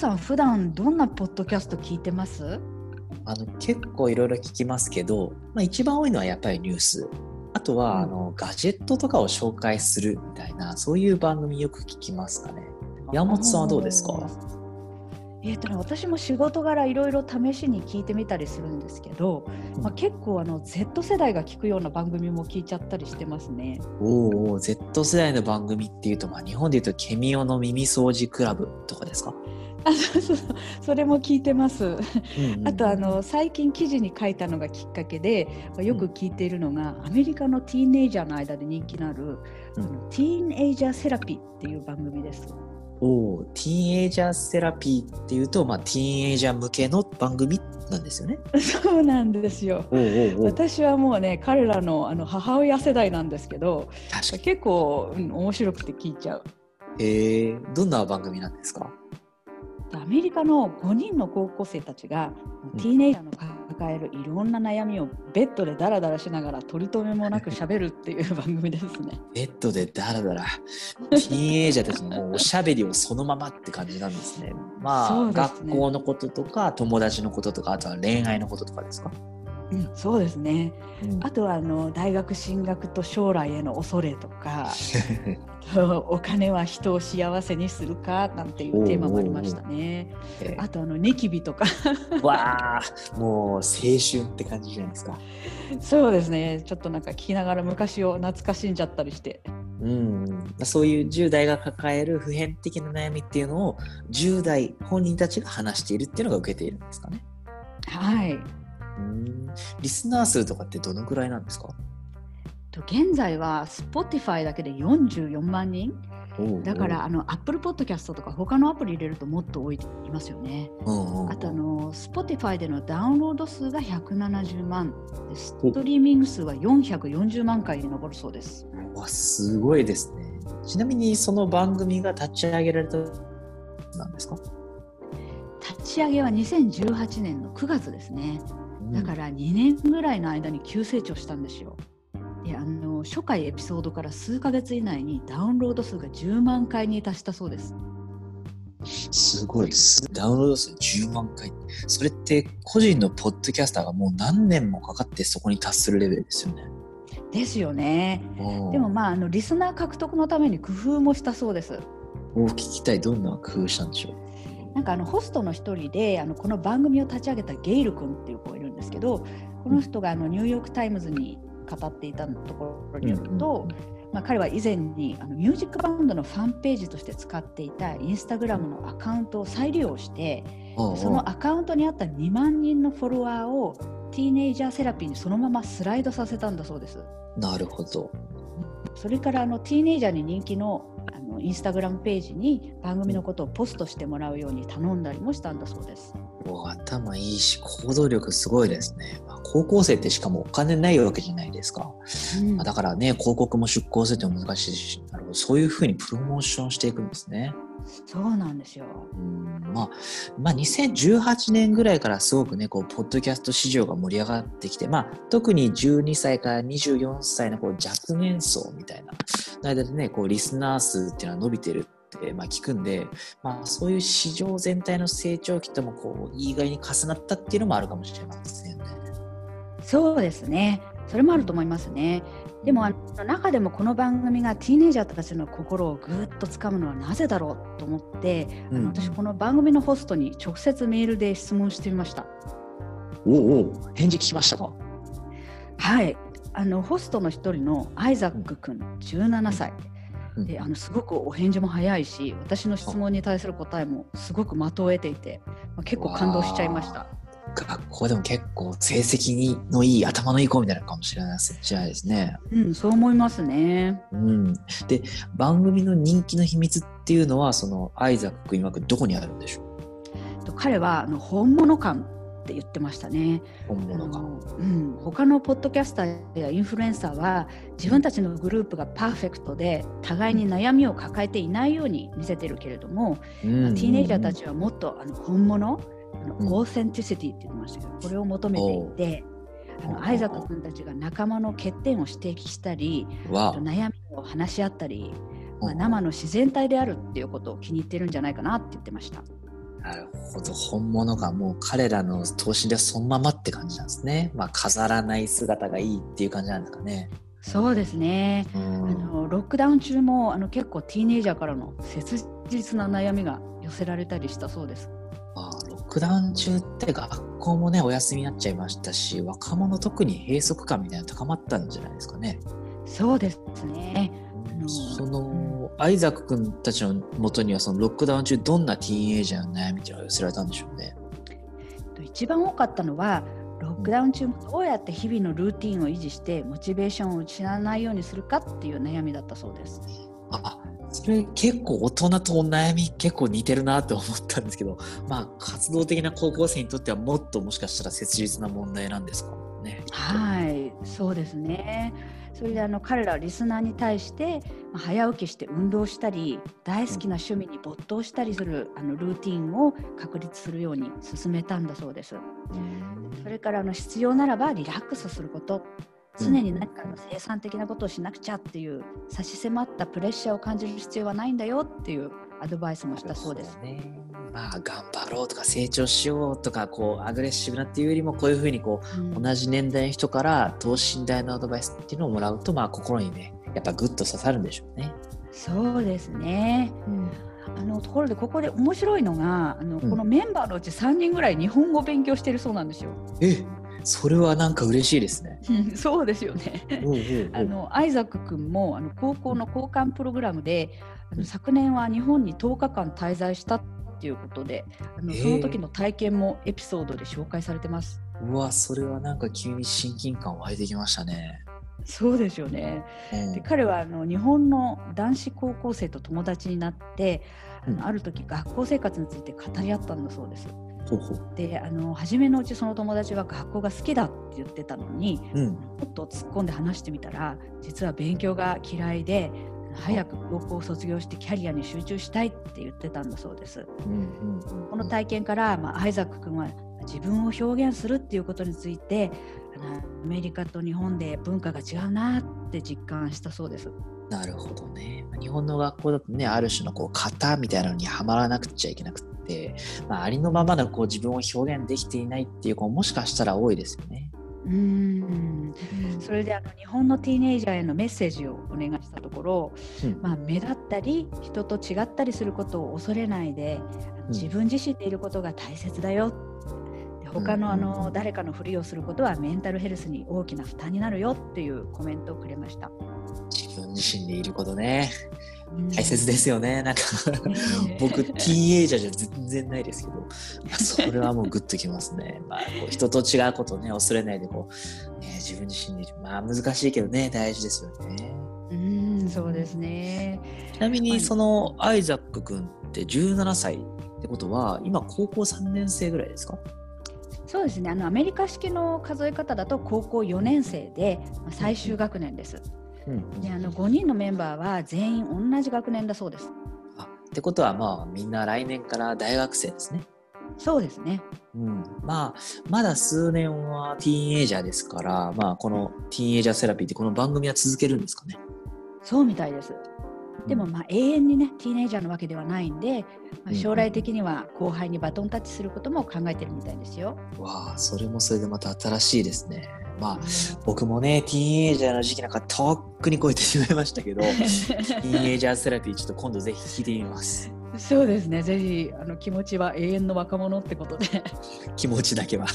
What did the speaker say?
さん普段どんなポッドキャスト聞いてます？あの結構いろいろ聞きますけど、まあ、一番多いのはやっぱりニュース。あとは、うん、あのガジェットとかを紹介するみたいなそういう番組よく聞きますかね。山本さんはどうですか？えーとね、私も仕事柄いろいろ試しに聞いてみたりするんですけど、まあ、結構あの Z 世代が聞くような番組も聞いちゃったりしてますね。おお Z 世代の番組っていうと、まあ、日本でいうとケミオの耳掃除クラブとかですか？あそうそうそれも聞いてます。うんうん、あとあの最近記事に書いたのがきっかけでよく聞いているのが、うん、アメリカのティーンエイジャーの間で人気のある、うん、ティーンエイジャーセラピーっていう番組です。おティーンエイジャーセラピーっていうと、まあ、ティーンエイジャー向けの番組なんですよね。そうなんですよ。おうおう私はもうね彼らのあの母親世代なんですけど結構、うん、面白くて聞いちゃう。へえどんな番組なんですか？アメリカの5人の高校生たちが、ティーネイジャーの抱えるいろんな悩みをベッドでダラダラしながら取り留めもなくしゃべるっていう番組ですね。ベッドでダラダラ。ティーンエイジャーたちのおしゃべりをそのままって感じなんですね。まあ、ね、学校のこととか友達のこととかあとは恋愛のこととかですかうん、そうですね、うん、あとはあの大学進学と将来への恐れとか お金は人を幸せにするかなんていうテーマもありましたね。あとあのニキビとか わあもう青春って感じじゃないですか。そうですねちょっとなんか聞きながら昔を懐かしんじゃったりして。うん、そういう10代が抱える普遍的な悩みっていうのを10代本人たちが話しているっていうのが受けているんですかね。はい。リスナー数とかってどのくらいなんですか？現在は Spotify だけで44万人だからあの Apple Podcast とか他のアプリ入れるともっと多いいますよね。あとあの Spotify でのダウンロード数が170万でストリーミング数は440万回に上るそうです。わすごいですね。ちなみにその番組が立ち上げられたなんですか？立ち上げは2018年の9月ですね。だから2年ぐらいの間に急成長したんですよ。であの初回エピソードから数ヶ月以内にダウンロード数が10万回に達したそうです。すごいです。ダウンロード数10万回。それって個人のポッドキャスターがもう何年もかかってそこに達するレベルですよね。ですよね。でもまああのリスナー獲得のために工夫もしたそうです。お聞きたいどんな工夫したんでしょう？なんかあのホストの一人であのこの番組を立ち上げたゲイル君っていう子がいるんですけどこの人があのニューヨーク・タイムズに語っていたところによると、まあ、彼は以前にあのミュージックバンドのファンページとして使っていたインスタグラムのアカウントを再利用してそのアカウントにあった2万人のフォロワーをティーネイジャーセラピーにそのままスライドさせたんだそうです。なるほどそれからあのティーネイジャーに人気のあのインスタグラムページに番組のことをポストしてもらうように頼んだりもしたんだそうです。お頭いいし行動力すごいですね、まあ、高校生ってしかもお金ないわけじゃないですか、うん、まあ、だからね広告も出稿するって難しいしなるほどそういうふうにプロモーションしていくんですね。そうなんですよ。うんまあ、まあ、2018年ぐらいからすごくね、こう、ポッドキャスト市場が盛り上がってきて、まあ、特に12歳から24歳のこう若年層みたいな、の間でね、こう、リスナー数っていうのは伸びてるって、まあ、聞くんで、まあ、そういう市場全体の成長期とも、こう、意外に重なったっていうのもあるかもしれませんね。そうですね。それもあると思いますね。でもあの中でもこの番組がティーネイジャーたちの心をぐっとつかむのはなぜだろうと思って、うん、あの私この番組のホストに直接メールで質問してみました。おお返事聞きましたか？はいあのホストの一人のアイザック君17歳、うん、であのすごくお返事も早いし私の質問に対する答えもすごく的を得ていて、まあ、結構感動しちゃいました。学校でも結構成績にのいい頭のいい子みたいなかもしれないですね。うん、そう思いますね。うん、で番組の人気の秘密っていうのはそのアイザック曰くどこにあるんでしょう？彼はあの本物感って言ってましたね。本物感。うん、他のポッドキャスターやインフルエンサーは自分たちのグループがパーフェクトで互いに悩みを抱えていないように見せてるけれども、うん、ティーネイジャーたちはもっとあの本物 authenticity って言ってましたけどこれを求めていてあのアイザック君たちが仲間の欠点を指摘したり悩みを話し合ったり、まあ、生の自然体であるっていうことを気に入ってるんじゃないかなって言ってました。なるほど本物がもう彼らの等身でそのままって感じなんですね。まあ飾らない姿がいいっていう感じなんですかね。そうですね、うん、あのロックダウン中もあの結構ティーネイジャーからの切実な悩みが寄せられたりしたそうです。ックダウン中って学校もねお休みになっちゃいましたし若者特に閉塞感みたいな高まったんじゃないですかね。そうですね。そのアイザック君たちのもとにはそのロックダウン中どんなティーンエイジャーの悩みっていうのが寄せられたんでしょうね。一番多かったのはロックダウン中もどうやって日々のルーティンを維持してモチベーションを失わないようにするかっていう悩みだったそうです。あそれ結構大人とお悩み結構似てるなと思ったんですけどまあ活動的な高校生にとってはもっともしかしたら切実な問題なんですか？ね。はいそうですね。それであの彼らはリスナーに対して早起きして運動したり大好きな趣味に没頭したりするあのルーティンを確立するように進めたんだそうです。それからあの必要ならばリラックスすること常に何かの生産的なことをしなくちゃっていう差し迫ったプレッシャーを感じる必要はないんだよっていうアドバイスもしたそうです。ね、まあ頑張ろうとか成長しようとかこうアグレッシブなっていうよりもこういうふうにこう、うん、同じ年代の人から等身大のアドバイスっていうのをもらうとまあ心にねやっぱグッと刺さるんでしょうね。そうですね。うんあのところでここで面白いのがあの、うん、このメンバーのうち3人ぐらい日本語を勉強してるそうなんですよ。え？それはなんか嬉しいですね。そうですよね。あのアイザック君もあの高校の交換プログラムであの昨年は日本に10日間滞在したっていうことであのその時の体験もエピソードで紹介されてます。うわそれはなんか急に親近感湧いてきましたね。そうですよね。で彼はあの日本の男子高校生と友達になってあのある時学校生活について語り合ったんだそうです。であの初めのうちその友達は学校が好きだって言ってたのに、うん、もっと突っ込んで話してみたら実は勉強が嫌いで早く高校を卒業してキャリアに集中したいって言ってたんだそうです。うんうんうん、この体験から、まあ、アイザック君は自分を表現するっていうことについてアメリカと日本で文化が違うなって実感したそうです。なるほどね。日本の学校だとね、ある種のこう型みたいなのにはまらなくちゃいけなくて、まあ、ありのままのこう自分を表現できていないっていう子ももしかしたら多いですよね。うん。それであの日本のティーネイジャーへのメッセージをお願いしたところ、うん、まあ、目立ったり人と違ったりすることを恐れないで自分自身でいることが大切だよ。他のあの誰かのふりをすることはメンタルヘルスに大きな負担になるよっていうコメントをくれました自分自身でいることね。大切ですよね。なんか僕ティーンエイジャーじゃ全然ないですけど。それはもうグッときますね、まあ、こう人と違うことをね恐れないでこう、ね、自分自身でいる。まあ難しいけどね大事ですよね。うんそうですね。ちなみにそのアイザック君って17歳ってことは今高校3年生ぐらいですか？そうですね。あのアメリカ式の数え方だと高校4年生で、まあ、最終学年です。うん、であの5人のメンバーは全員同じ学年だそうです。あってことはまあみんな来年から大学生ですね。そうですね。うん、まあまだ数年はティーンエイジャーですから、まあ、このティーンエイジャーセラピーってこの番組は続けるんですかね？そうみたいです。でもまあ永遠にねティーネイジャーのわけではないんで、まあ、将来的には後輩にバトンタッチすることも考えてるみたいですよ。わあそれもそれでまた新しいですね。まあ僕もねティーンエイジャーの時期なんかとっくに超えてしまいましたけど ティーンエイジャーセラピーちょっと今度ぜひ聞いてみます。そうですね。ぜひあの気持ちは永遠の若者ってことで。気持ちだけは。